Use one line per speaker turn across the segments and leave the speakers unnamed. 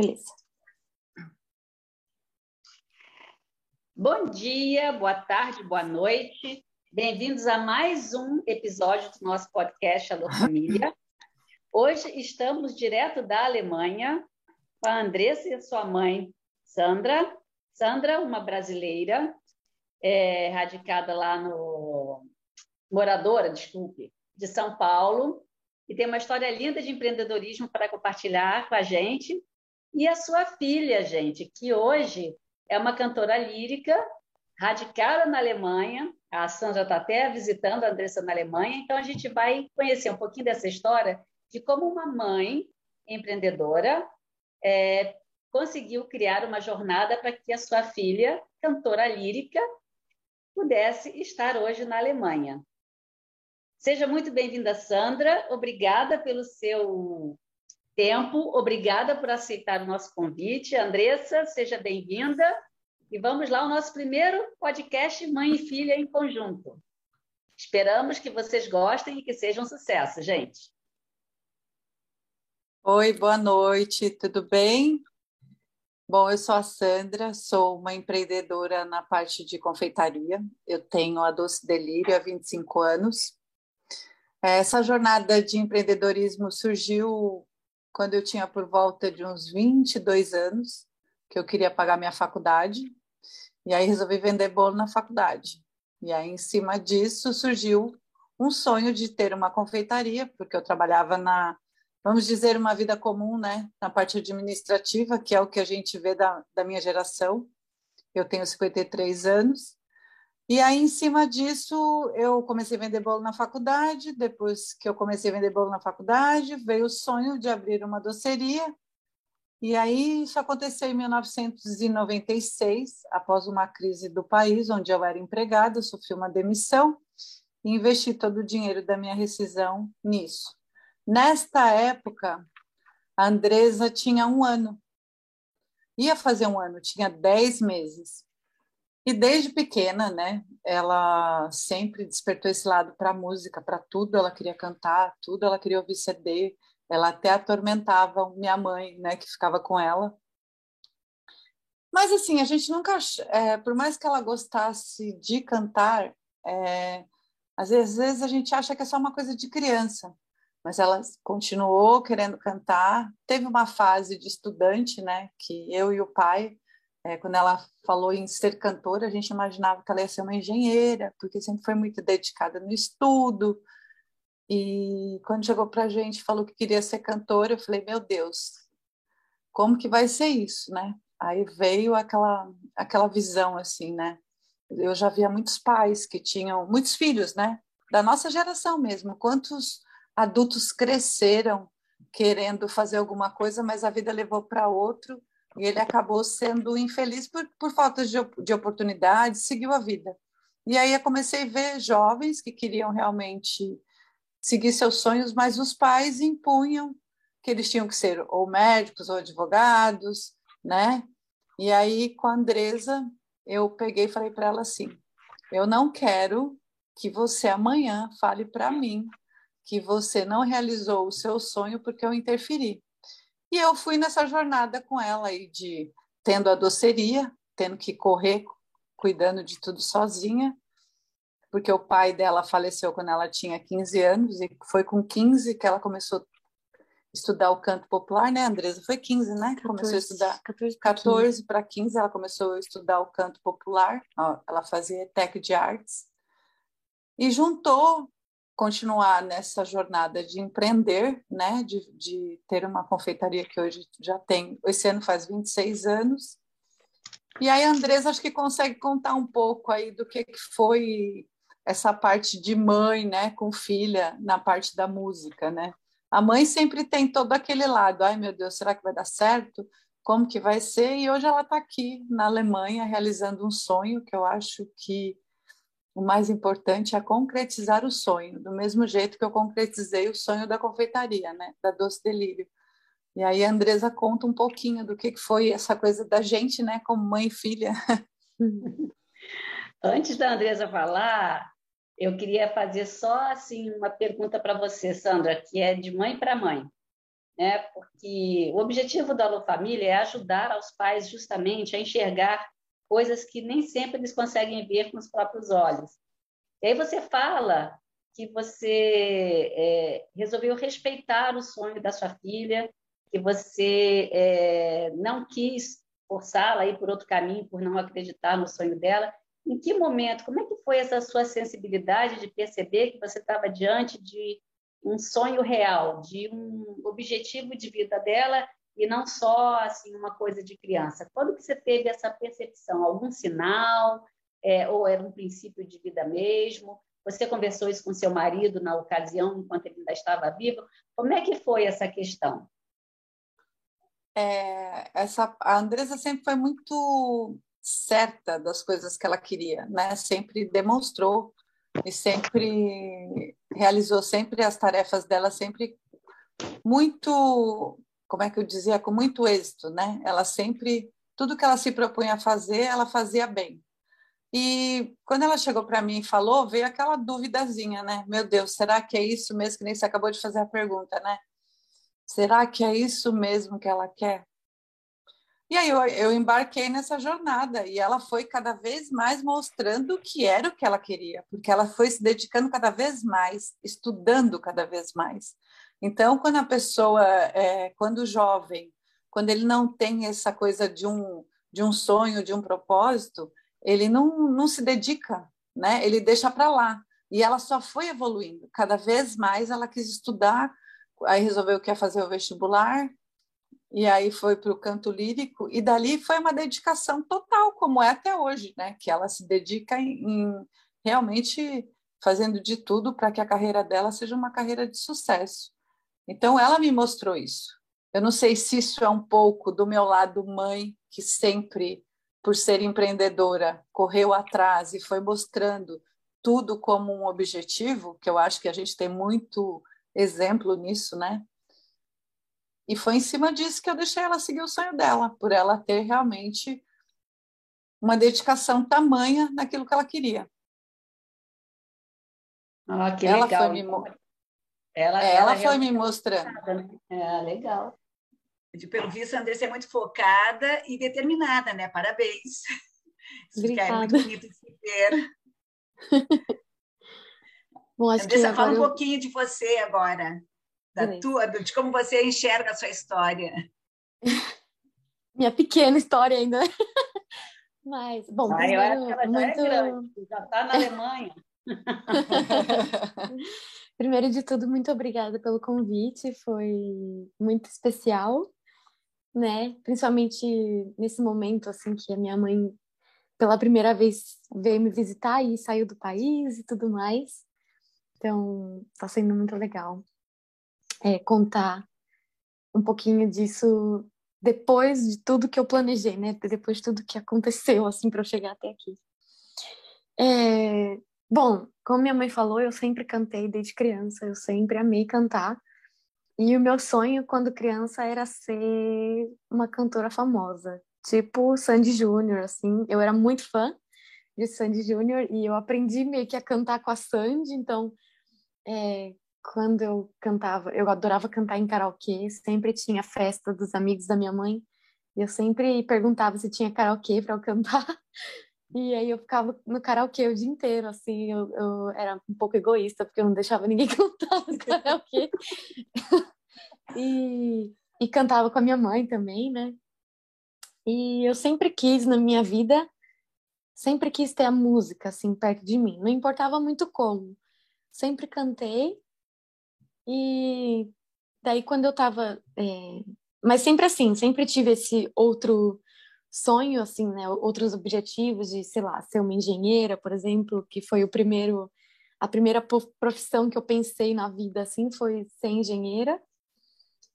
Beleza. Bom dia, boa tarde, boa noite. Bem-vindos a mais um episódio do nosso podcast Alô Família. Hoje estamos direto da Alemanha com a Andressa e a sua mãe, Sandra. Sandra, uma brasileira, é, radicada lá no... moradora, desculpe, de São Paulo, e tem uma história linda de empreendedorismo para compartilhar com a gente. E a sua filha, gente, que hoje é uma cantora lírica, radicada na Alemanha. A Sandra está até visitando a Andressa na Alemanha, então a gente vai conhecer um pouquinho dessa história de como uma mãe empreendedora é, conseguiu criar uma jornada para que a sua filha, cantora lírica, pudesse estar hoje na Alemanha. Seja muito bem-vinda, Sandra. Obrigada pelo seu tempo, obrigada por aceitar o nosso convite. Andressa, seja bem-vinda. E vamos lá, o nosso primeiro podcast Mãe e Filha em Conjunto. Esperamos que vocês gostem e que seja um sucesso, gente.
Oi, boa noite, tudo bem? Bom, eu sou a Sandra, sou uma empreendedora na parte de confeitaria. Eu tenho a Doce Delírio há 25 anos. Essa jornada de empreendedorismo surgiu quando eu tinha por volta de uns 22 anos, que eu queria pagar minha faculdade, e aí resolvi vender bolo na faculdade. E aí, em cima disso, surgiu um sonho de ter uma confeitaria, porque eu trabalhava na vamos dizer, uma vida comum, né, na parte administrativa, que é o que a gente vê da, da minha geração. Eu tenho 53 anos. E aí, em cima disso, eu comecei a vender bolo na faculdade. Depois que eu comecei a vender bolo na faculdade, veio o sonho de abrir uma doceria. E aí, isso aconteceu em 1996, após uma crise do país, onde eu era empregada, sofri uma demissão e investi todo o dinheiro da minha rescisão nisso. Nesta época, a Andresa tinha um ano. Ia fazer um ano, tinha dez meses. E desde pequena, né, ela sempre despertou esse lado para a música, para tudo ela queria cantar, tudo ela queria ouvir CD. Ela até atormentava minha mãe, né, que ficava com ela. Mas assim, a gente nunca, é, por mais que ela gostasse de cantar, é, às vezes a gente acha que é só uma coisa de criança mas ela continuou querendo cantar. Teve uma fase de estudante, né, que eu e o pai, é, quando ela falou em ser cantora, a gente imaginava que ela ia ser uma engenheira, porque sempre foi muito dedicada no estudo. E quando chegou para a gente, falou que queria ser cantora, eu falei, meu Deus, como que vai ser isso, né? Aí veio aquela aquela visão assim, né? Eu já via muitos pais que tinham muitos filhos, né? Da nossa geração mesmo. Quantos adultos cresceram querendo fazer alguma coisa, mas a vida levou para outro e ele acabou sendo infeliz por, por falta de, de oportunidade, seguiu a vida. E aí eu comecei a ver jovens que queriam realmente seguir seus sonhos, mas os pais impunham que eles tinham que ser ou médicos ou advogados, né? E aí com a Andresa eu peguei e falei para ela assim: eu não quero que você amanhã fale para mim que você não realizou o seu sonho porque eu interferi. E eu fui nessa jornada com ela aí de tendo a doceria, tendo que correr, cuidando de tudo sozinha, porque o pai dela faleceu quando ela tinha 15 anos e foi com 15 que ela começou a estudar o canto popular, né, Andresa? Foi 15, né? 14, começou a estudar 14 para 15, ela começou a estudar o canto popular. Ela fazia tech de artes e juntou continuar nessa jornada de empreender, né, de, de, ter uma confeitaria que hoje já tem, esse ano faz 26 anos. E aí a Andresa acho que consegue contar um pouco aí do que, que foi essa parte de mãe, né, com filha na parte da música, né? A mãe sempre tem todo aquele lado, ai meu Deus, será que vai dar certo? Como que vai ser? E hoje ela está aqui na Alemanha realizando um sonho que eu acho que o mais importante é concretizar o sonho, do mesmo jeito que eu concretizei o sonho da confeitaria, né, da Doce Delírio. E aí a Andresa conta um pouquinho do que foi essa coisa da gente, né, como mãe e filha.
Antes da Andresa falar, eu queria fazer só assim uma pergunta para você, Sandra, que é de mãe para mãe. né? porque o objetivo da Alô Família é ajudar aos pais justamente a enxergar coisas que nem sempre eles conseguem ver com os próprios olhos. E aí você fala que você é, resolveu respeitar o sonho da sua filha, que você é, não quis forçá-la a ir por outro caminho, por não acreditar no sonho dela. Em que momento, como é que foi essa sua sensibilidade de perceber que você estava diante de um sonho real, de um objetivo de vida dela e não só assim uma coisa de criança. Quando que você teve essa percepção? Algum sinal? É, ou era um princípio de vida mesmo? Você conversou isso com seu marido na ocasião, enquanto ele ainda estava vivo? Como é que foi essa questão?
É, essa, a Andresa sempre foi muito certa das coisas que ela queria, né? Sempre demonstrou e sempre realizou sempre as tarefas dela sempre muito, como é que eu dizia, com muito êxito, né? Ela sempre tudo que ela se propunha a fazer, ela fazia bem. E quando ela chegou para mim e falou, veio aquela duvidazinha, né? Meu Deus, será que é isso mesmo que nem você acabou de fazer a pergunta, né? Será que é isso mesmo que ela quer? E aí eu, eu embarquei nessa jornada e ela foi cada vez mais mostrando que era o que ela queria, porque ela foi se dedicando cada vez mais, estudando cada vez mais. Então, quando a pessoa, é, quando jovem, quando ele não tem essa coisa de um, de um sonho, de um propósito, ele não, não se dedica, né? ele deixa para lá. E ela só foi evoluindo. Cada vez mais ela quis estudar, aí resolveu que ia fazer o vestibular, e aí foi para o canto lírico, e dali foi uma dedicação total, como é até hoje, né? Que ela se dedica em, em realmente fazendo de tudo para que a carreira dela seja uma carreira de sucesso. Então, ela me mostrou isso. Eu não sei se isso é um pouco do meu lado mãe, que sempre, por ser empreendedora, correu atrás e foi mostrando tudo como um objetivo, que eu acho que a gente tem muito exemplo nisso, né? E foi em cima disso que eu deixei ela seguir o sonho dela, por ela ter realmente uma dedicação tamanha naquilo que ela queria.
Ah, que ela legal. Foi me,
ela, é, ela, ela foi me mostrando. Né?
É, legal.
De, pelo visto, a Andressa é muito focada e determinada, né? Parabéns.
Obrigada.
É muito bonito de se ver.
Bom,
Andressa, fala um eu... pouquinho de você agora da tua, de como você enxerga a sua história.
Minha pequena história ainda. Mas, bom,
ah, eu acho que ela já é muito... é grande, já está na Alemanha.
Primeiro de tudo, muito obrigada pelo convite, foi muito especial, né? Principalmente nesse momento, assim, que a minha mãe, pela primeira vez, veio me visitar e saiu do país e tudo mais. Então, está sendo muito legal é, contar um pouquinho disso depois de tudo que eu planejei, né? Depois de tudo que aconteceu, assim, para eu chegar até aqui. É, bom, como minha mãe falou, eu sempre cantei desde criança, eu sempre amei cantar. E o meu sonho quando criança era ser uma cantora famosa, tipo Sandy Júnior, assim. Eu era muito fã de Sandy Júnior e eu aprendi meio que a cantar com a Sandy, então é, quando eu cantava, eu adorava cantar em karaokê, sempre tinha festa dos amigos da minha mãe, e eu sempre perguntava se tinha karaokê para eu cantar. E aí eu ficava no karaokê o dia inteiro, assim, eu, eu era um pouco egoísta, porque eu não deixava ninguém cantar no karaokê. e, e cantava com a minha mãe também, né? E eu sempre quis na minha vida, sempre quis ter a música, assim, perto de mim. Não importava muito como. Sempre cantei e daí quando eu tava. É... Mas sempre assim, sempre tive esse outro sonho, assim, né? Outros objetivos de, sei lá, ser uma engenheira, por exemplo, que foi o primeiro. A primeira profissão que eu pensei na vida, assim, foi ser engenheira,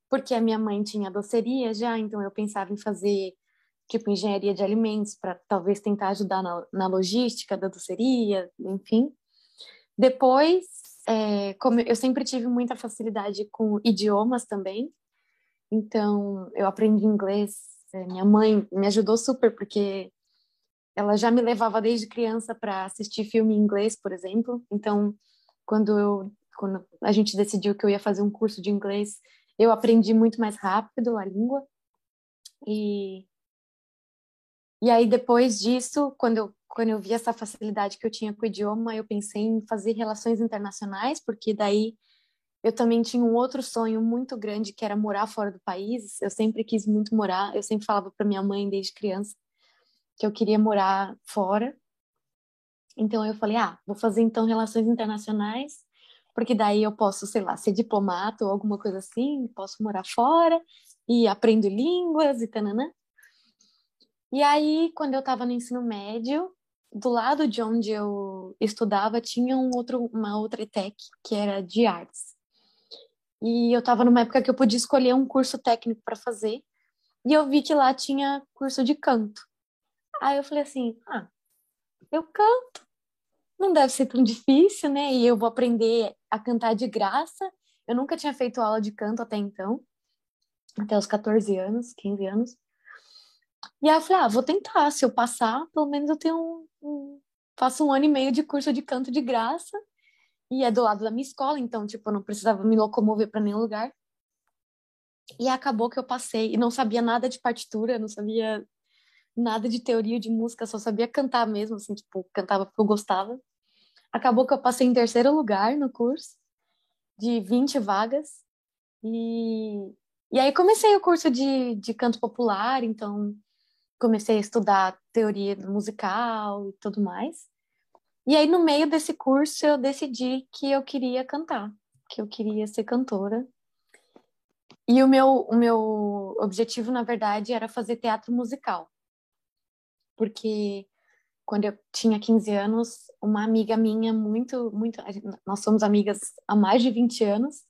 porque a minha mãe tinha doceria já, então eu pensava em fazer tipo engenharia de alimentos para talvez tentar ajudar na, na logística da doceria, enfim. Depois é, como eu sempre tive muita facilidade com idiomas também, então eu aprendi inglês. É, minha mãe me ajudou super porque ela já me levava desde criança para assistir filme em inglês, por exemplo. Então, quando eu quando a gente decidiu que eu ia fazer um curso de inglês, eu aprendi muito mais rápido a língua. E, e aí, depois disso, quando eu, quando eu vi essa facilidade que eu tinha com o idioma, eu pensei em fazer relações internacionais, porque daí eu também tinha um outro sonho muito grande, que era morar fora do país. Eu sempre quis muito morar, eu sempre falava para minha mãe desde criança que eu queria morar fora. Então eu falei, ah, vou fazer então relações internacionais porque daí eu posso, sei lá, ser diplomata ou alguma coisa assim, posso morar fora e aprendo línguas e tananã. E aí, quando eu estava no ensino médio, do lado de onde eu estudava, tinha um outro, uma outra ETEC, que era de artes. E eu estava numa época que eu podia escolher um curso técnico para fazer, e eu vi que lá tinha curso de canto. Aí eu falei assim: ah, eu canto, não deve ser tão difícil, né? E eu vou aprender a cantar de graça. Eu nunca tinha feito aula de canto até então, até os 14 anos, 15 anos. E aí eu falei, ah, vou tentar. Se eu passar, pelo menos eu tenho um, um faço um ano e meio de curso de canto de graça. E é do lado da minha escola, então, tipo, eu não precisava me locomover para nenhum lugar. E acabou que eu passei e não sabia nada de partitura, não sabia nada de teoria de música, só sabia cantar mesmo, assim, tipo, cantava porque eu gostava. Acabou que eu passei em terceiro lugar no curso, de 20 vagas. E, e aí comecei o curso de, de canto popular, então comecei a estudar teoria musical e tudo mais. E aí, no meio desse curso, eu decidi que eu queria cantar, que eu queria ser cantora. E o meu, o meu objetivo, na verdade, era fazer teatro musical porque quando eu tinha 15 anos, uma amiga minha muito, muito, nós somos amigas há mais de 20 anos,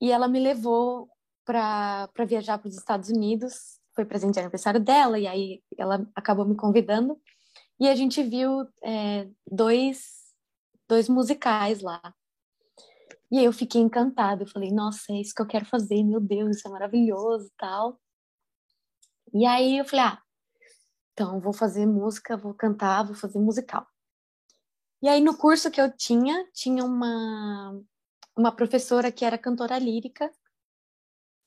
e ela me levou para viajar para os Estados Unidos, foi presente de aniversário dela, e aí ela acabou me convidando, e a gente viu é, dois, dois musicais lá. E aí eu fiquei encantada, eu falei, nossa, é isso que eu quero fazer, meu Deus, isso é maravilhoso tal. E aí eu falei, ah, então, vou fazer música, vou cantar, vou fazer musical. E aí, no curso que eu tinha, tinha uma, uma professora que era cantora lírica.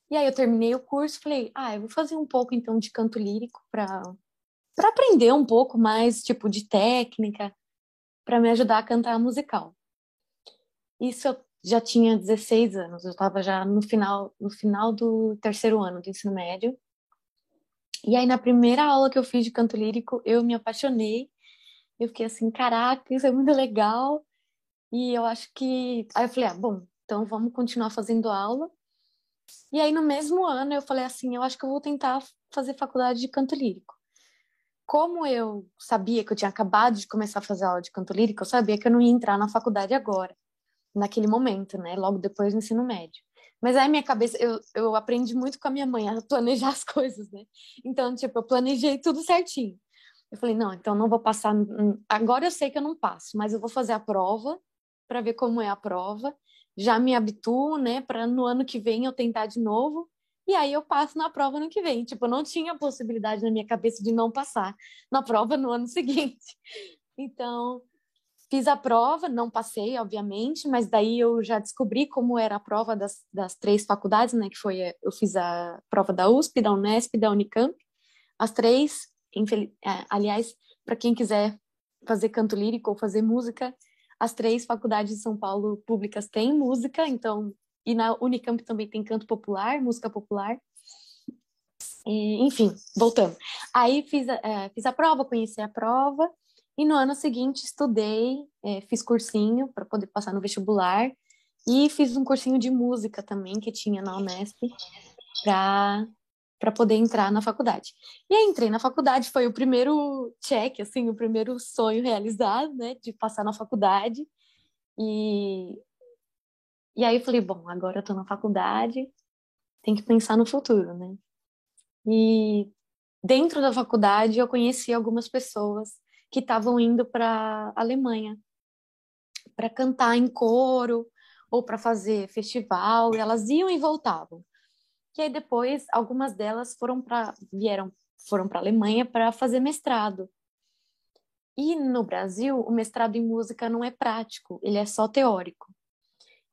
E aí, eu terminei o curso falei, ah, eu vou fazer um pouco, então, de canto lírico para para aprender um pouco mais, tipo, de técnica, para me ajudar a cantar musical. Isso eu já tinha 16 anos, eu estava já no final, no final do terceiro ano do ensino médio. E aí, na primeira aula que eu fiz de canto lírico, eu me apaixonei. Eu fiquei assim, caraca, isso é muito legal. E eu acho que. Aí eu falei, ah, bom, então vamos continuar fazendo aula. E aí, no mesmo ano, eu falei assim: eu acho que eu vou tentar fazer faculdade de canto lírico. Como eu sabia que eu tinha acabado de começar a fazer aula de canto lírico, eu sabia que eu não ia entrar na faculdade agora, naquele momento, né? Logo depois do ensino médio. Mas aí minha cabeça, eu, eu aprendi muito com a minha mãe a planejar as coisas, né? Então, tipo, eu planejei tudo certinho. Eu falei, não, então não vou passar. Agora eu sei que eu não passo, mas eu vou fazer a prova para ver como é a prova. Já me habituo, né, para no ano que vem eu tentar de novo. E aí eu passo na prova no que vem. Tipo, não tinha possibilidade na minha cabeça de não passar na prova no ano seguinte. Então, Fiz a prova, não passei, obviamente, mas daí eu já descobri como era a prova das, das três faculdades, né? Que foi, eu fiz a prova da USP, da Unesp da Unicamp. As três. É, aliás, para quem quiser fazer canto lírico ou fazer música, as três faculdades de São Paulo públicas têm música, então, e na Unicamp também tem canto popular, música popular. E, enfim, voltando. Aí fiz a, é, fiz a prova, conheci a prova, e no ano seguinte estudei, é, fiz cursinho para poder passar no vestibular e fiz um cursinho de música também que tinha na Unesp para para poder entrar na faculdade. E aí entrei na faculdade, foi o primeiro check, assim, o primeiro sonho realizado, né, de passar na faculdade. E e aí eu falei, bom, agora eu tô na faculdade, tem que pensar no futuro, né? E dentro da faculdade eu conheci algumas pessoas que estavam indo para Alemanha para cantar em coro ou para fazer festival, e elas iam e voltavam. E aí depois algumas delas foram para vieram foram para Alemanha para fazer mestrado. E no Brasil, o mestrado em música não é prático, ele é só teórico.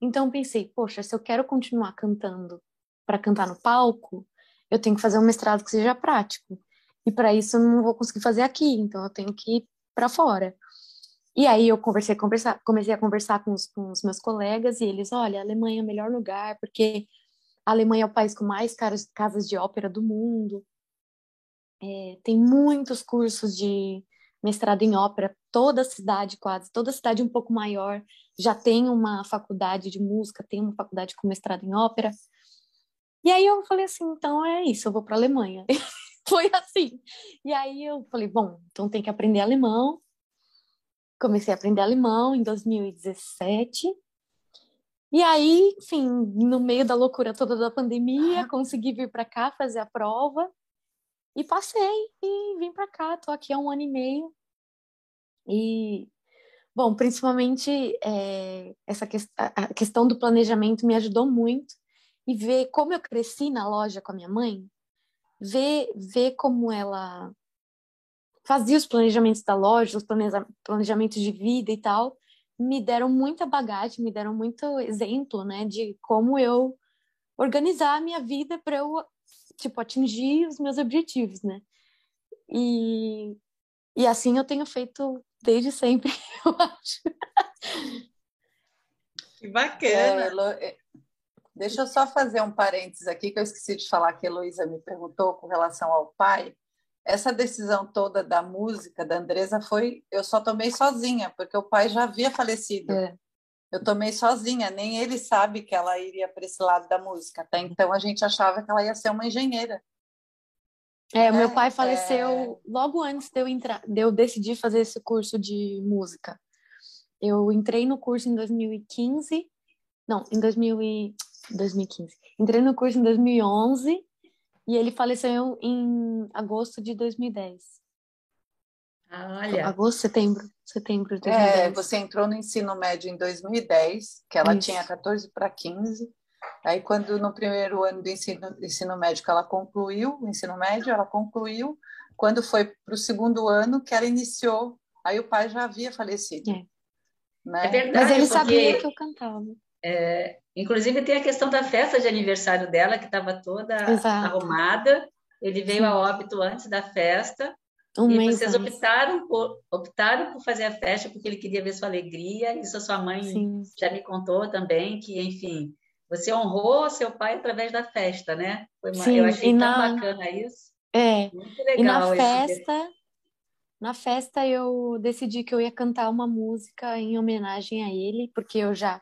Então pensei, poxa, se eu quero continuar cantando para cantar no palco, eu tenho que fazer um mestrado que seja prático. E para isso eu não vou conseguir fazer aqui, então eu tenho que ir para fora. E aí eu conversei, comecei a conversar com os, com os meus colegas e eles, olha, a Alemanha é o melhor lugar, porque a Alemanha é o país com mais caras, casas de ópera do mundo. É, tem muitos cursos de mestrado em ópera, toda cidade quase, toda cidade um pouco maior já tem uma faculdade de música, tem uma faculdade com mestrado em ópera. E aí eu falei assim, então é isso, eu vou para a Alemanha. Foi assim. E aí eu falei, bom, então tem que aprender alemão. Comecei a aprender alemão em 2017. E aí, enfim, no meio da loucura toda da pandemia, consegui vir para cá fazer a prova e passei e vim para cá. Tô aqui há um ano e meio. E, bom, principalmente é, essa que, a questão do planejamento me ajudou muito e ver como eu cresci na loja com a minha mãe, ver, ver como ela fazia os planejamentos da loja, os planejamentos de vida e tal, me deram muita bagagem, me deram muito exemplo, né, de como eu organizar a minha vida para eu tipo atingir os meus objetivos, né? E e assim eu tenho feito desde sempre, eu acho.
Que bacana. É, Deixa eu só fazer um parênteses aqui, que eu esqueci de falar que a Heloísa me perguntou com relação ao pai. Essa decisão toda da música da Andresa foi. Eu só tomei sozinha, porque o pai já havia falecido. É. Eu tomei sozinha, nem ele sabe que ela iria para esse lado da música. Até então a gente achava que ela ia ser uma engenheira.
É, meu é, pai faleceu é... logo antes de eu entrar, de eu decidir fazer esse curso de música. Eu entrei no curso em 2015, não, em 2000 e... 2015. Entrei no curso em 2011 e ele faleceu em agosto de 2010.
Ah, olha.
Agosto, setembro, setembro de 2010.
É, você entrou no ensino médio em 2010, que ela Isso. tinha 14 para 15. Aí, quando no primeiro ano do ensino, ensino médio que ela concluiu, o ensino médio, ela concluiu. Quando foi para o segundo ano que ela iniciou, aí o pai já havia falecido.
É,
né? é verdade.
Mas ele sabia que eu cantava.
É, inclusive tem a questão da festa de aniversário dela, que estava toda Exato. arrumada. Ele veio Sim. a óbito antes da festa. Um e vocês optaram por, optaram por fazer a festa porque ele queria ver sua alegria. Isso a sua mãe Sim. já me contou também, que, enfim, você honrou seu pai através da festa, né? Foi uma, Sim, eu achei tão na... bacana isso.
É. Muito legal. E na festa, na festa eu decidi que eu ia cantar uma música em homenagem a ele, porque eu já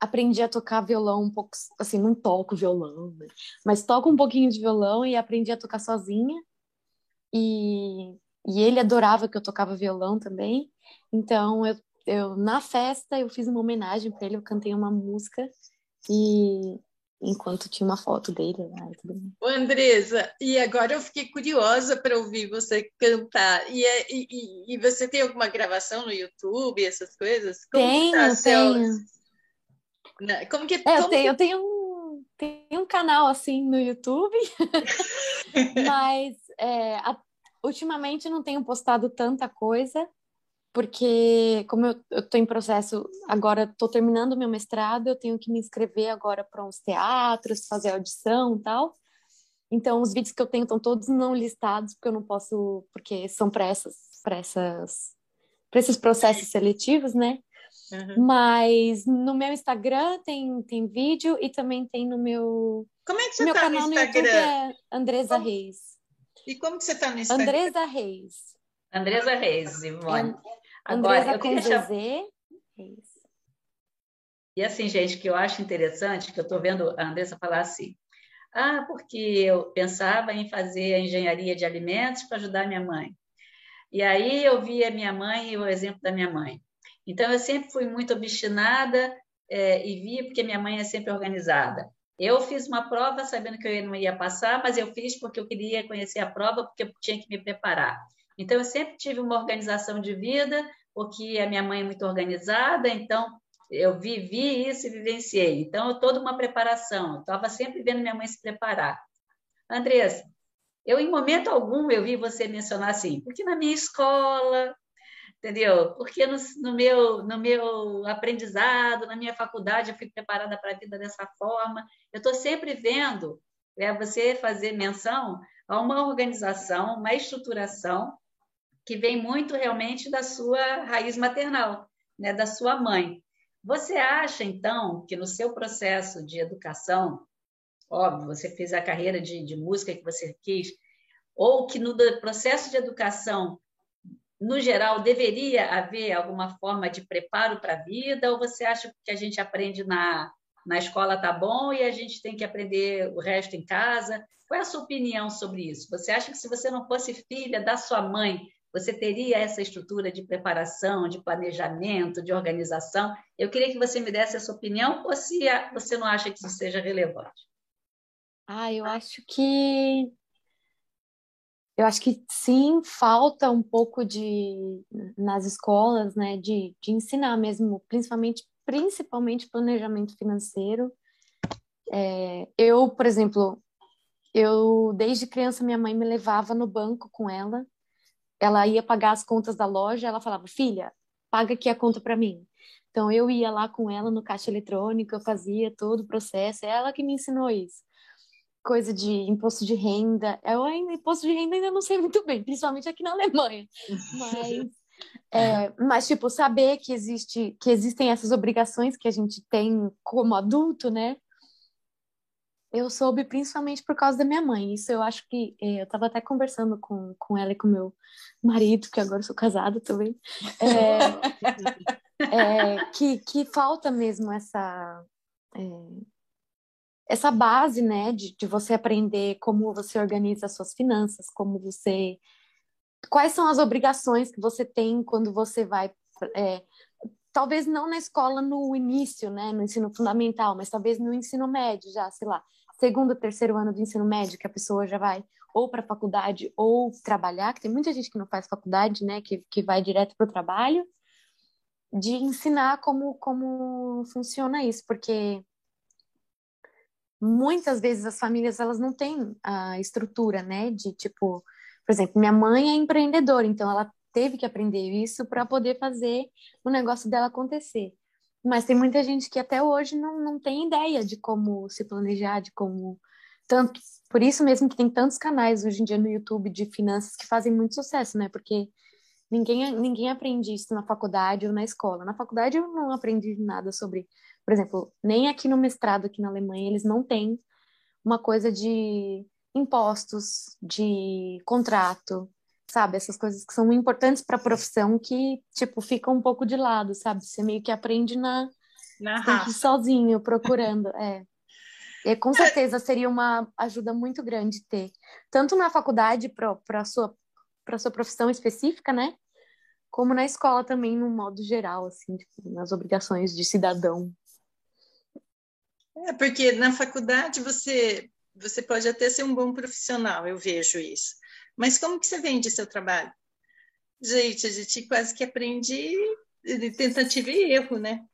aprendi a tocar violão um pouco, assim, não toco violão, né? mas toco um pouquinho de violão e aprendi a tocar sozinha. E, e ele adorava que eu tocava violão também. Então, eu, eu na festa eu fiz uma homenagem para ele, eu cantei uma música e enquanto tinha uma foto dele lá e tudo mais.
Andresa, e agora eu fiquei curiosa para ouvir você cantar. E, é, e, e, você tem alguma gravação no YouTube, essas coisas?
Como tenho, tá tenho.
Como que, é,
como eu, tenho, que... eu tenho um, tenho um canal assim no YouTube, mas é, a, ultimamente não tenho postado tanta coisa, porque como eu estou em processo, agora estou terminando meu mestrado, eu tenho que me inscrever agora para uns teatros, fazer audição e tal. Então, os vídeos que eu tenho estão todos não listados, porque eu não posso, porque são para essas, para essas, para esses processos seletivos, né? Uhum. Mas no meu Instagram tem, tem vídeo e também tem no meu.
Como é que você meu tá canal no, no YouTube é
Andresa como... Reis.
E como que você está no Instagram?
Andresa Reis.
Andresa Reis, Ivone.
Agora, Andresa com deixar... Reis.
E assim, gente, que eu acho interessante, que eu estou vendo a Andressa falar assim, ah, porque eu pensava em fazer a engenharia de alimentos para ajudar minha mãe. E aí eu vi a minha mãe e o exemplo da minha mãe. Então, eu sempre fui muito obstinada é, e vi porque minha mãe é sempre organizada. Eu fiz uma prova sabendo que eu não ia passar, mas eu fiz porque eu queria conhecer a prova, porque eu tinha que me preparar. Então, eu sempre tive uma organização de vida, porque a minha mãe é muito organizada, então eu vivi isso e vivenciei. Então, toda uma preparação. Eu estava sempre vendo minha mãe se preparar. Andressa, eu em momento algum eu vi você mencionar assim, porque na minha escola entendeu? Porque no, no, meu, no meu aprendizado, na minha faculdade, eu fui preparada para a vida dessa forma. Eu estou sempre vendo é, você fazer menção a uma organização, uma estruturação que vem muito realmente da sua raiz maternal, né, da sua mãe. Você acha, então, que no seu processo de educação, óbvio, você fez a carreira de, de música que você quis, ou que no processo de educação, no geral, deveria haver alguma forma de preparo para a vida, ou você acha que a gente aprende na, na escola tá bom e a gente tem que aprender o resto em casa? Qual é a sua opinião sobre isso? Você acha que se você não fosse filha da sua mãe, você teria essa estrutura de preparação, de planejamento, de organização? Eu queria que você me desse a sua opinião, ou se você não acha que isso seja relevante.
Ah, eu acho que eu acho que sim, falta um pouco de nas escolas, né, de, de ensinar mesmo, principalmente principalmente planejamento financeiro. É, eu, por exemplo, eu desde criança minha mãe me levava no banco com ela. Ela ia pagar as contas da loja, ela falava: "Filha, paga aqui a conta para mim". Então eu ia lá com ela no caixa eletrônico, eu fazia todo o processo, é ela que me ensinou isso coisa de imposto de renda. Eu ainda, imposto de renda ainda não sei muito bem, principalmente aqui na Alemanha. Mas, é, mas tipo, saber que, existe, que existem essas obrigações que a gente tem como adulto, né? Eu soube principalmente por causa da minha mãe. Isso eu acho que. É, eu estava até conversando com, com ela e com meu marido, que agora eu sou casada também. É, é, que, que falta mesmo essa. Essa base, né, de, de você aprender como você organiza as suas finanças, como você. Quais são as obrigações que você tem quando você vai. É, talvez não na escola no início, né, no ensino fundamental, mas talvez no ensino médio já, sei lá, segundo, terceiro ano do ensino médio, que a pessoa já vai ou para a faculdade ou trabalhar, que tem muita gente que não faz faculdade, né, que, que vai direto para o trabalho, de ensinar como, como funciona isso, porque muitas vezes as famílias elas não têm a estrutura, né, de tipo, por exemplo, minha mãe é empreendedora, então ela teve que aprender isso para poder fazer o negócio dela acontecer. Mas tem muita gente que até hoje não, não tem ideia de como se planejar, de como tanto por isso mesmo que tem tantos canais hoje em dia no YouTube de finanças que fazem muito sucesso, né? Porque ninguém ninguém aprende isso na faculdade ou na escola. Na faculdade eu não aprendi nada sobre por exemplo, nem aqui no mestrado, aqui na Alemanha, eles não têm uma coisa de impostos, de contrato, sabe? Essas coisas que são importantes para a profissão que, tipo, ficam um pouco de lado, sabe? Você meio que aprende na, na sozinho, procurando, é. E com certeza seria uma ajuda muito grande ter, tanto na faculdade para a sua, sua profissão específica, né? Como na escola também, no modo geral, assim, tipo, nas obrigações de cidadão.
É, porque na faculdade você, você pode até ser um bom profissional, eu vejo isso. Mas como que você vende seu trabalho? Gente, a gente quase que aprende de tentativa e erro, né?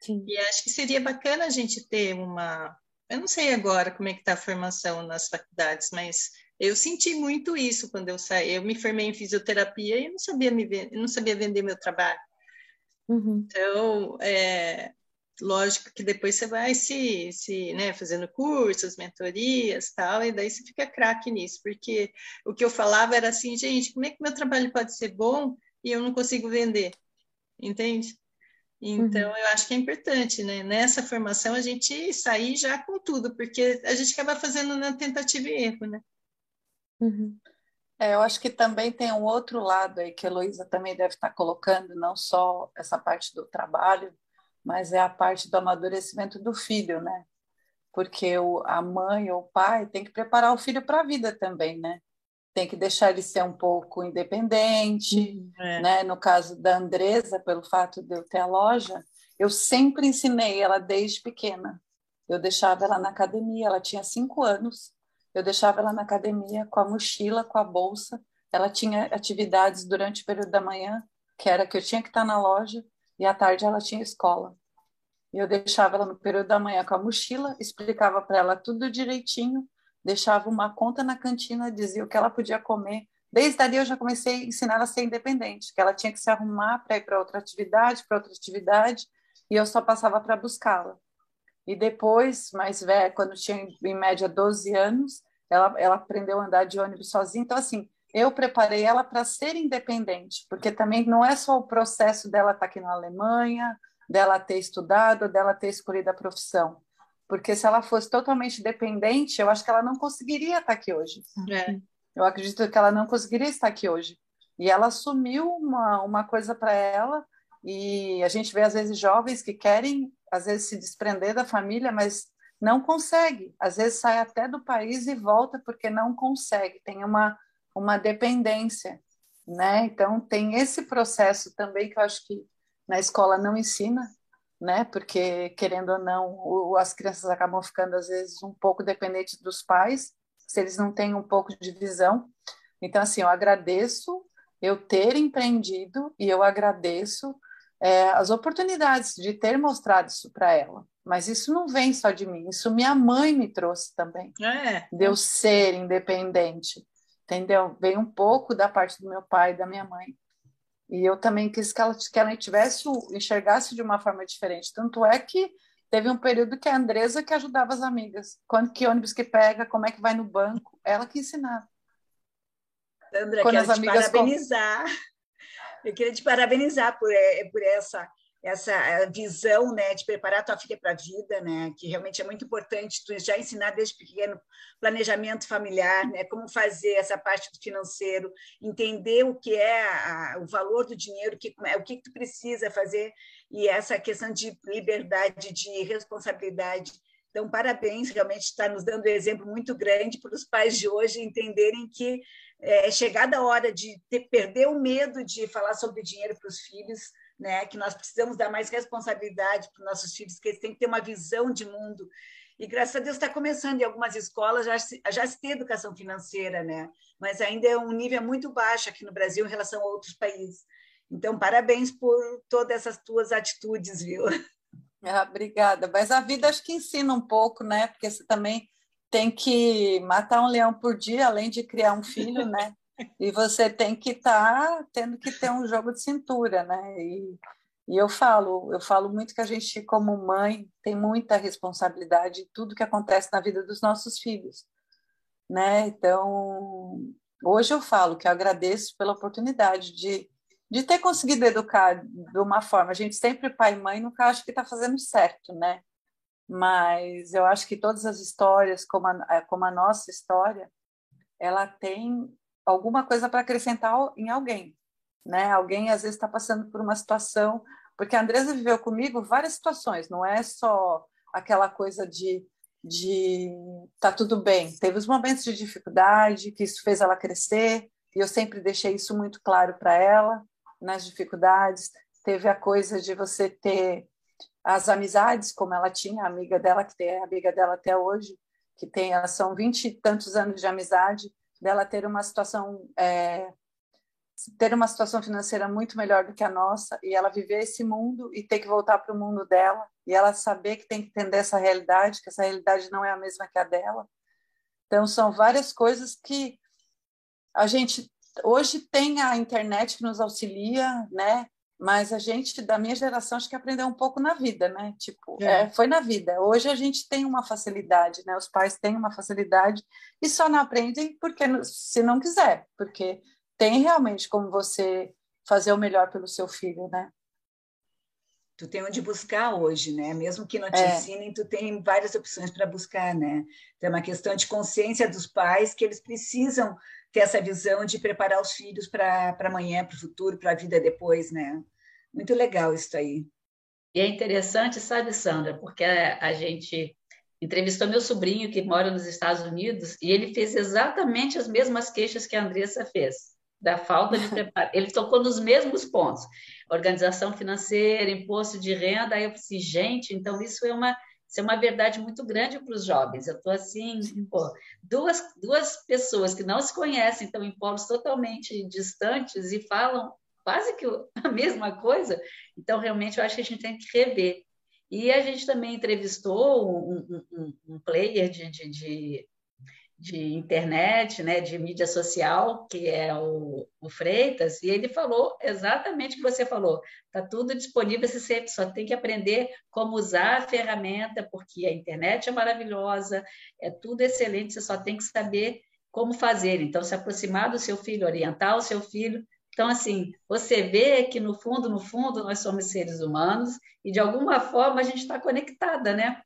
Sim. E acho que seria bacana a gente ter uma. Eu não sei agora como é que está a formação nas faculdades, mas eu senti muito isso quando eu saí. Eu me formei em fisioterapia e não sabia me não sabia vender meu trabalho. Uhum. Então, é, lógico que depois você vai se, se né, fazendo cursos, mentorias tal, e daí você fica craque nisso, porque o que eu falava era assim, gente, como é que meu trabalho pode ser bom e eu não consigo vender? Entende? Então, uhum. eu acho que é importante, né? Nessa formação, a gente sair já com tudo, porque a gente acaba fazendo na tentativa e erro, né?
Uhum. É, eu acho que também tem um outro lado aí que a Heloísa também deve estar colocando, não só essa parte do trabalho, mas é a parte do amadurecimento do filho, né? Porque o, a mãe ou o pai tem que preparar o filho para a vida também, né? Tem que deixar ele ser um pouco independente, uhum, é. né? No caso da Andresa, pelo fato de eu ter a loja, eu sempre ensinei ela desde pequena. Eu deixava ela na academia, ela tinha cinco anos, eu deixava ela na academia com a mochila, com a bolsa. Ela tinha atividades durante o período da manhã, que era que eu tinha que estar na loja, e à tarde ela tinha escola. E eu deixava ela no período da manhã com a mochila, explicava para ela tudo direitinho, deixava uma conta na cantina, dizia o que ela podia comer Desde ali eu já comecei a ensinar ela a ser independente, que ela tinha que se arrumar para ir para outra atividade, para outra atividade, e eu só passava para buscá-la. E depois, mais velha, quando tinha em média 12 anos, ela, ela aprendeu a andar de ônibus sozinha. Então, assim, eu preparei ela para ser independente, porque também não é só o processo dela estar tá aqui na Alemanha, dela ter estudado, dela ter escolhido a profissão. Porque se ela fosse totalmente dependente, eu acho que ela não conseguiria estar tá aqui hoje. É. Eu acredito que ela não conseguiria estar aqui hoje. E ela assumiu uma, uma coisa para ela, e a gente vê às vezes jovens que querem, às vezes, se desprender da família, mas não consegue. Às vezes sai até do país e volta porque não consegue, tem uma, uma dependência. Né? Então, tem esse processo também que eu acho que na escola não ensina, né? Porque querendo ou não, o, as crianças acabam ficando às vezes um pouco dependentes dos pais, se eles não têm um pouco de visão. Então assim, eu agradeço eu ter empreendido e eu agradeço é, as oportunidades de ter mostrado isso para ela. Mas isso não vem só de mim, isso minha mãe me trouxe também. É. De eu ser independente, entendeu? Vem um pouco da parte do meu pai e da minha mãe. E eu também quis que ela, que ela tivesse, enxergasse de uma forma diferente. Tanto é que teve um período que a Andresa que ajudava as amigas. Quando que ônibus que pega, como é que vai no banco, ela que ensinava.
Sandra, Quando quero as amigas te parabenizar. Eu queria te parabenizar por, eh, por essa essa eh, visão né, de preparar tua filha para a vida, né, que realmente é muito importante tu já ensinar desde pequeno planejamento familiar, né, como fazer essa parte do financeiro, entender o que é a, o valor do dinheiro, que, o que, tu precisa fazer e essa questão de liberdade, de responsabilidade. Então, parabéns, realmente está nos dando um exemplo muito grande para os pais de hoje entenderem que é chegada a hora de ter, perder o medo de falar sobre dinheiro para os filhos, né? que nós precisamos dar mais responsabilidade para os nossos filhos, que eles têm que ter uma visão de mundo. E graças a Deus está começando em algumas escolas já se, já se tem educação financeira, né? mas ainda é um nível muito baixo aqui no Brasil em relação a outros países. Então, parabéns por todas essas tuas atitudes, viu?
Ah, obrigada. Mas a vida acho que ensina um pouco, né? Porque você também tem que matar um leão por dia, além de criar um filho, né? E você tem que estar tá tendo que ter um jogo de cintura, né? E, e eu falo, eu falo muito que a gente, como mãe, tem muita responsabilidade em tudo que acontece na vida dos nossos filhos, né? Então, hoje eu falo que eu agradeço pela oportunidade de, de ter conseguido educar de uma forma. A gente sempre, pai e mãe, nunca acha que está fazendo certo, né? Mas eu acho que todas as histórias, como a, como a nossa história, ela tem alguma coisa para acrescentar em alguém, né? Alguém às vezes está passando por uma situação, porque a Andresa viveu comigo várias situações, não é só aquela coisa de de tá tudo bem. Teve os momentos de dificuldade que isso fez ela crescer e eu sempre deixei isso muito claro para ela nas dificuldades. Teve a coisa de você ter as amizades, como ela tinha, a amiga dela que é amiga dela até hoje, que tem são vinte e tantos anos de amizade dela ter uma situação é, ter uma situação financeira muito melhor do que a nossa e ela viver esse mundo e ter que voltar para o mundo dela e ela saber que tem que entender essa realidade, que essa realidade não é a mesma que a dela. Então são várias coisas que a gente hoje tem a internet que nos auxilia, né? Mas a gente da minha geração acho que aprendeu um pouco na vida, né? Tipo, é. É, foi na vida. Hoje a gente tem uma facilidade, né? Os pais têm uma facilidade e só não aprendem porque se não quiser, porque tem realmente como você fazer o melhor pelo seu filho, né?
Tu tem onde buscar hoje, né? Mesmo que não te é. ensinem, tu tem várias opções para buscar, né? Então, é uma questão de consciência dos pais que eles precisam ter essa visão de preparar os filhos para amanhã, para o futuro, para a vida depois, né? Muito legal isso aí.
E é interessante, sabe, Sandra, porque a, gente entrevistou meu sobrinho que mora nos Estados Unidos e ele fez exatamente as mesmas queixas que a Andressa fez, da falta de preparo. Ele tocou nos mesmos pontos: organização financeira, imposto de renda. Aí eu pensei, gente, então isso é uma isso é uma verdade muito grande para os jovens. Eu estou assim, pô, duas, duas pessoas que não se conhecem, estão em polos totalmente distantes e falam quase que a mesma coisa. Então, realmente, eu acho que a gente tem que rever. E a gente também entrevistou um, um, um player de, de, de, de internet, né, de mídia social, que é o, o, Freitas, e ele falou exatamente o que você falou. Está tudo disponível, você sempre só tem que aprender como usar a ferramenta, porque a internet é maravilhosa, é tudo excelente, você só tem que saber como fazer. Então, se aproximar do seu filho, orientar o seu filho. Então, assim, você vê que no fundo, no fundo, nós somos seres humanos e de alguma forma a gente está conectada, né?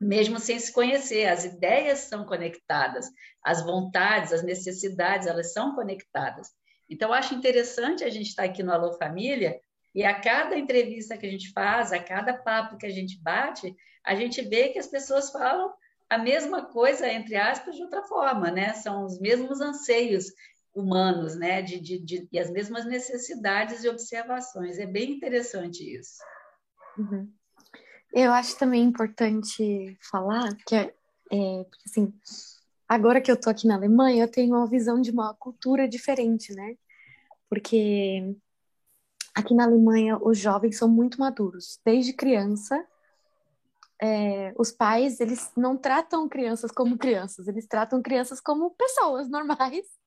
Mesmo sem se conhecer. As ideias são conectadas, as vontades, as necessidades, elas são conectadas. Então, acho interessante a gente estar aqui no Alô Família e a cada entrevista que a gente faz, a cada papo que a gente bate, a gente vê que as pessoas falam a mesma coisa, entre aspas, de outra forma, né? São os mesmos anseios humanos, né? De, de, de e as mesmas necessidades e observações. É bem interessante isso.
Uhum. Eu acho também importante falar que, é, é, assim, agora que eu tô aqui na Alemanha, eu tenho uma visão de uma cultura diferente, né? Porque aqui na Alemanha os jovens são muito maduros. Desde criança, é, os pais eles não tratam crianças como crianças, eles tratam crianças como pessoas normais.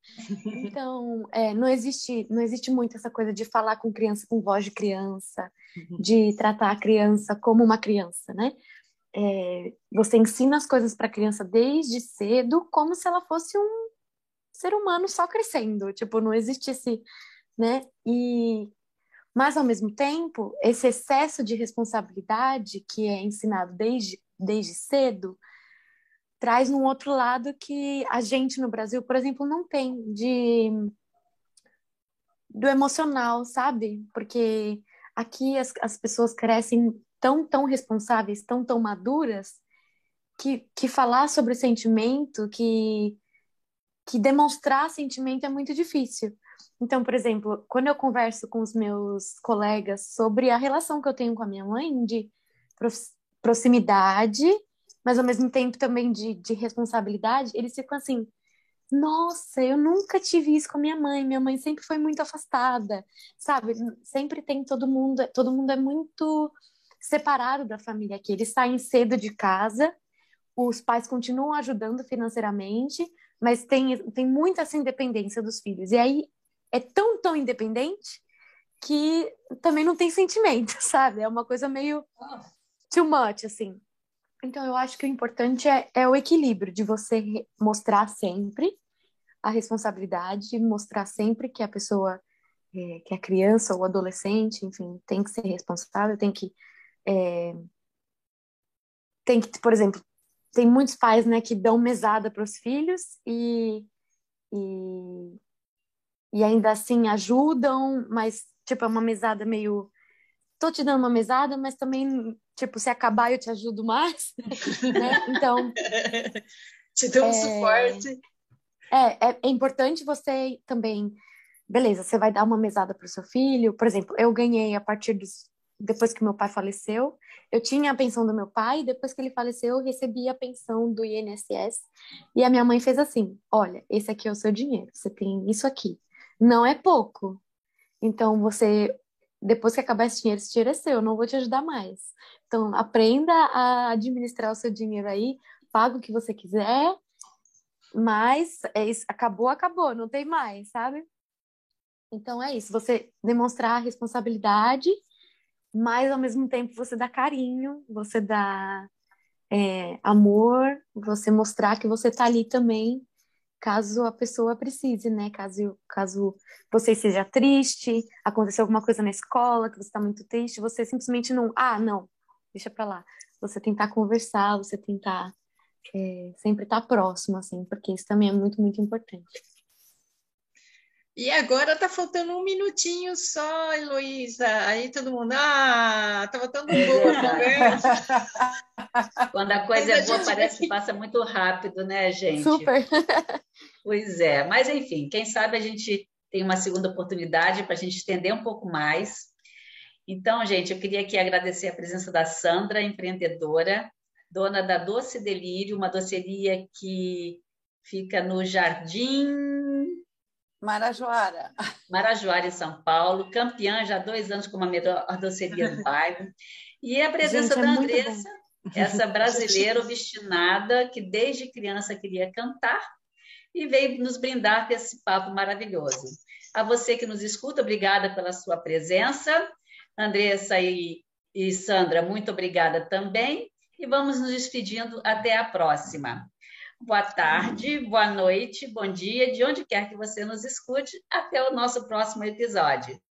Então, é, não existe não existe muito essa coisa de falar com criança com voz de criança, uhum. de tratar a criança como uma criança, né? É, você ensina as coisas para a criança desde cedo, como se ela fosse um ser humano só crescendo. Tipo, não existe esse, né? E mas, ao mesmo tempo, esse excesso de responsabilidade que é ensinado desde, desde cedo traz um outro lado que a gente no Brasil, por exemplo, não tem de do emocional, sabe? Porque aqui as, as pessoas crescem tão, tão responsáveis, tão, tão maduras, que, que falar sobre sentimento, que, que demonstrar sentimento é muito difícil. Então, por exemplo, quando eu converso com os meus colegas sobre a relação que eu tenho com a minha mãe, de proximidade, mas ao mesmo tempo também de, de responsabilidade, eles ficam assim: nossa, eu nunca tive isso com a minha mãe. Minha mãe sempre foi muito afastada, sabe? Sempre tem todo mundo, todo mundo é muito separado da família aqui. Eles saem cedo de casa, os pais continuam ajudando financeiramente, mas tem, tem muita essa independência dos filhos. E aí é tão, tão independente que também não tem sentimento, sabe? É uma coisa meio too much, assim. Então, eu acho que o importante é, é o equilíbrio de você mostrar sempre a responsabilidade, mostrar sempre que a pessoa, é, que a criança ou adolescente, enfim, tem que ser responsável, tem que. É, tem que, por exemplo, tem muitos pais né, que dão mesada para os filhos e, e e ainda assim ajudam, mas tipo é uma mesada meio tô te dando uma mesada, mas também tipo se acabar eu te ajudo mais, né? Então
te dou um é... suporte.
É, é, é importante você também, beleza, você vai dar uma mesada para o seu filho, por exemplo, eu ganhei a partir dos depois que meu pai faleceu, eu tinha a pensão do meu pai, depois que ele faleceu, eu recebi a pensão do INSS. E a minha mãe fez assim: olha, esse aqui é o seu dinheiro, você tem isso aqui não é pouco. Então, você, depois que acabar esse dinheiro, esse dinheiro é seu, eu não vou te ajudar mais. Então, aprenda a administrar o seu dinheiro aí, paga o que você quiser, mas é isso, acabou, acabou, não tem mais, sabe? Então, é isso, você demonstrar responsabilidade, mas ao mesmo tempo você dá carinho, você dá é, amor, você mostrar que você tá ali também caso a pessoa precise, né? Caso, caso você seja triste, aconteceu alguma coisa na escola, que você está muito triste, você simplesmente não, ah, não, deixa para lá. Você tentar conversar, você tentar é, sempre estar tá próximo, assim, porque isso também é muito, muito importante.
E agora tá faltando um minutinho só, Heloísa. Aí todo mundo, ah, tá faltando um pouco conversa.
Quando a coisa Mas é boa, parece que passa muito rápido, né, gente?
Super.
Pois é, mas enfim, quem sabe a gente tem uma segunda oportunidade para a gente estender um pouco mais. Então, gente, eu queria aqui agradecer a presença da Sandra, empreendedora, dona da Doce Delírio, uma doceria que fica no Jardim
Marajoara.
Marajoara, em São Paulo, campeã já há dois anos como a melhor doceria do bairro. E a presença Gente, é da Andressa, essa brasileira obstinada que desde criança queria cantar e veio nos brindar com esse papo maravilhoso. A você que nos escuta, obrigada pela sua presença. Andressa e, e Sandra, muito obrigada também. E vamos nos despedindo até a próxima. Boa tarde, boa noite, bom dia, de onde quer que você nos escute. Até o nosso próximo episódio.